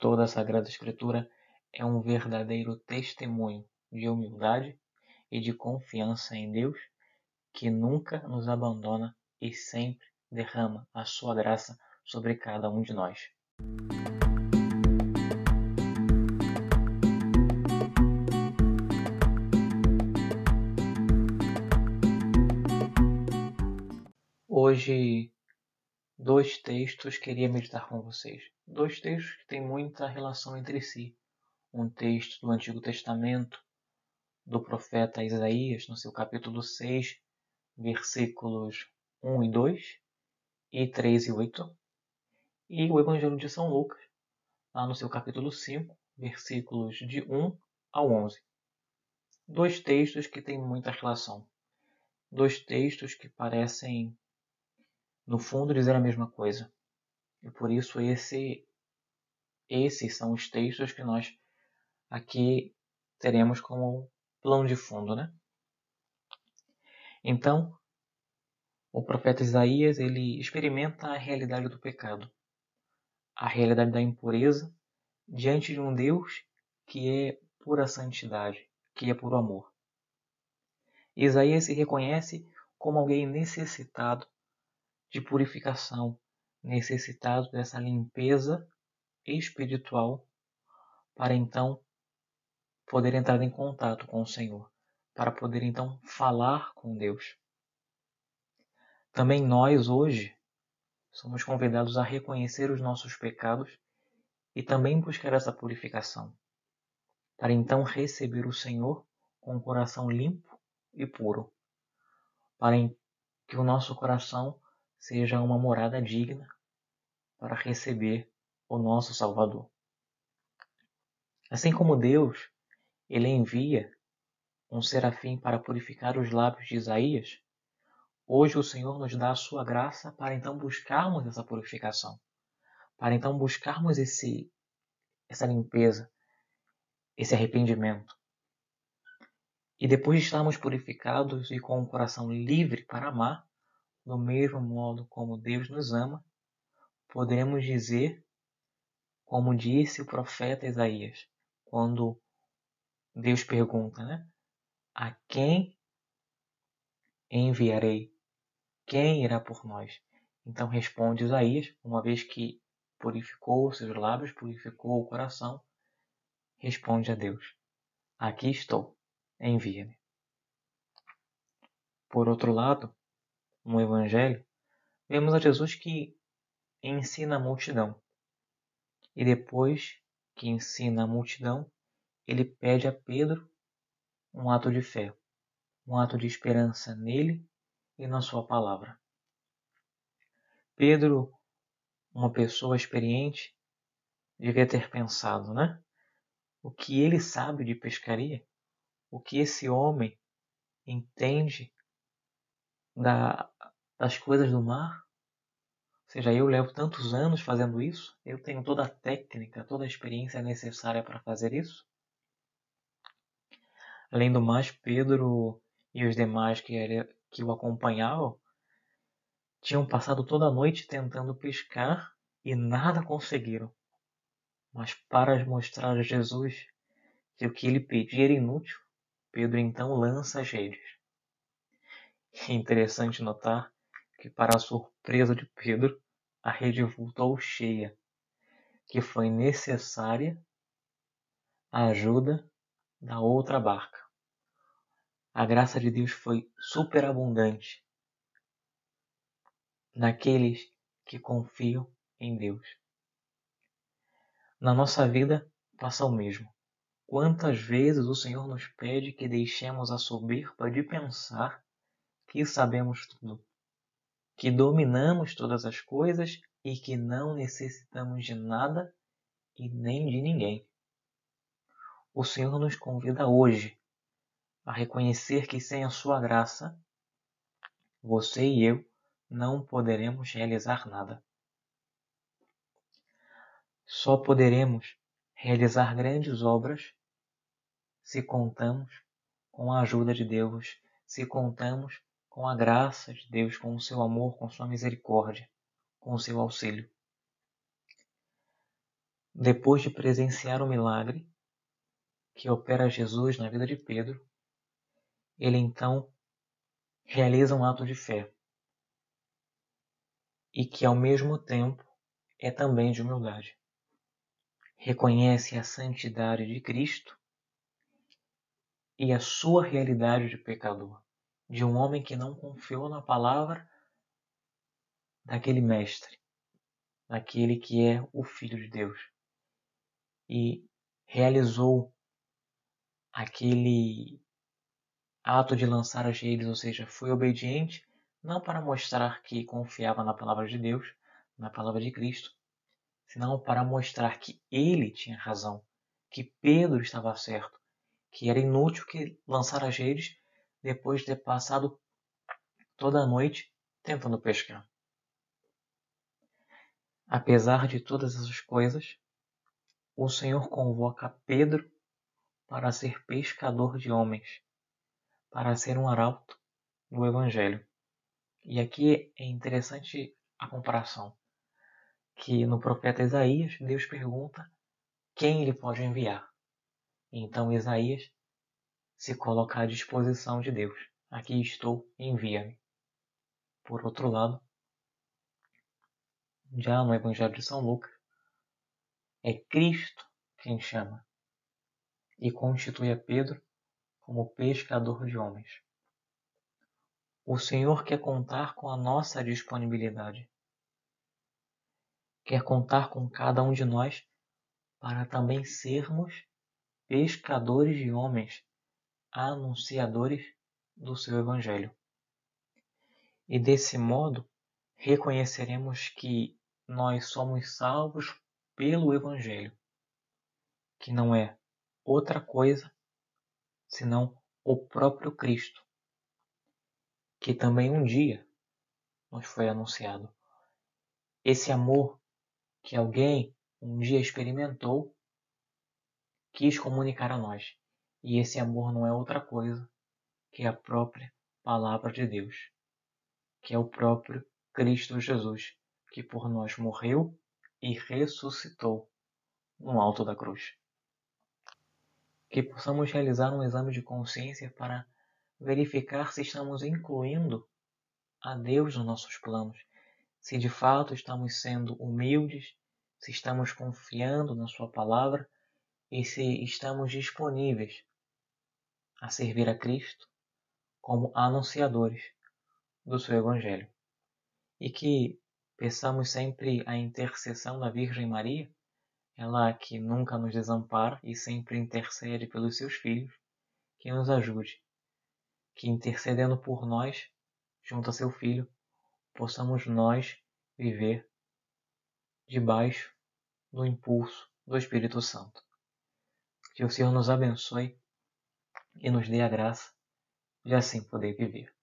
Toda a Sagrada Escritura é um verdadeiro testemunho de humildade e de confiança em Deus, que nunca nos abandona e sempre derrama a sua graça sobre cada um de nós. Hoje, dois textos queria meditar com vocês. Dois textos que têm muita relação entre si. Um texto do Antigo Testamento, do profeta Isaías, no seu capítulo 6, versículos 1 e 2, e 3 e 8. E o Evangelho de São Lucas, lá no seu capítulo 5, versículos de 1 ao 11. Dois textos que têm muita relação. Dois textos que parecem no fundo dizer a mesma coisa. E por isso esse, esses são os textos que nós aqui teremos como plano de fundo, né? Então, o profeta Isaías ele experimenta a realidade do pecado, a realidade da impureza diante de um Deus que é pura santidade, que é puro amor. Isaías se reconhece como alguém necessitado de purificação, necessitado dessa limpeza espiritual para então poder entrar em contato com o Senhor, para poder então falar com Deus. Também nós hoje somos convidados a reconhecer os nossos pecados e também buscar essa purificação, para então receber o Senhor com um coração limpo e puro, para que o nosso coração seja uma morada digna para receber o nosso Salvador. Assim como Deus, ele envia um serafim para purificar os lábios de Isaías, hoje o Senhor nos dá a sua graça para então buscarmos essa purificação, para então buscarmos esse essa limpeza, esse arrependimento. E depois de estarmos purificados e com o coração livre para amar, do mesmo modo como Deus nos ama, podemos dizer, como disse o profeta Isaías, quando Deus pergunta, né? A quem enviarei? Quem irá por nós? Então responde Isaías, uma vez que purificou seus lábios, purificou o coração, responde a Deus: Aqui estou, envia-me. Por outro lado, no Evangelho, vemos a Jesus que ensina a multidão. E depois que ensina a multidão, ele pede a Pedro um ato de fé, um ato de esperança nele e na sua palavra. Pedro, uma pessoa experiente, devia ter pensado, né? O que ele sabe de pescaria, o que esse homem entende da, das coisas do mar. Ou seja, eu levo tantos anos fazendo isso, eu tenho toda a técnica, toda a experiência necessária para fazer isso. Além do mais, Pedro e os demais que, que o acompanhavam tinham passado toda a noite tentando pescar e nada conseguiram. Mas para mostrar a Jesus que o que ele pedia era inútil, Pedro então lança as redes. É interessante notar que, para surpresa de Pedro, a rede voltou cheia, que foi necessária a ajuda da outra barca. A graça de Deus foi superabundante naqueles que confiam em Deus. Na nossa vida passa o mesmo. Quantas vezes o Senhor nos pede que deixemos a soberba de pensar que sabemos tudo, que dominamos todas as coisas e que não necessitamos de nada e nem de ninguém. O Senhor nos convida hoje a reconhecer que sem a Sua graça, você e eu não poderemos realizar nada. Só poderemos realizar grandes obras se contamos com a ajuda de Deus, se contamos com a graça de Deus, com o seu amor, com sua misericórdia, com o seu auxílio. depois de presenciar o milagre que opera Jesus na vida de Pedro, ele então realiza um ato de fé e que ao mesmo tempo é também de humildade. Reconhece a santidade de Cristo e a sua realidade de pecador, de um homem que não confiou na palavra daquele mestre, daquele que é o Filho de Deus, e realizou aquele ato de lançar as redes, ou seja, foi obediente, não para mostrar que confiava na palavra de Deus, na palavra de Cristo, senão para mostrar que ele tinha razão, que Pedro estava certo, que era inútil que lançar as redes depois de ter passado toda a noite tentando pescar. Apesar de todas essas coisas, o Senhor convoca Pedro para ser pescador de homens, para ser um arauto do Evangelho. E aqui é interessante a comparação, que no profeta Isaías Deus pergunta quem ele pode enviar. Então Isaías se coloca à disposição de Deus. Aqui estou, envia-me. Por outro lado, já no Evangelho de São Lucas, é Cristo quem chama e constitui a Pedro como pescador de homens. O Senhor quer contar com a nossa disponibilidade. Quer contar com cada um de nós para também sermos pescadores de homens, anunciadores do seu Evangelho. E desse modo reconheceremos que nós somos salvos pelo Evangelho, que não é outra coisa senão o próprio Cristo, que também um dia nos foi anunciado. Esse amor que alguém um dia experimentou, quis comunicar a nós. E esse amor não é outra coisa que a própria palavra de Deus, que é o próprio Cristo Jesus, que por nós morreu e ressuscitou no alto da cruz. Que possamos realizar um exame de consciência para verificar se estamos incluindo a Deus nos nossos planos, se de fato estamos sendo humildes, se estamos confiando na Sua palavra e se estamos disponíveis a servir a Cristo como anunciadores do seu Evangelho. E que Peçamos sempre a intercessão da Virgem Maria, ela que nunca nos desampara e sempre intercede pelos seus filhos, que nos ajude, que intercedendo por nós, junto a seu Filho, possamos nós viver debaixo do impulso do Espírito Santo. Que o Senhor nos abençoe e nos dê a graça de assim poder viver.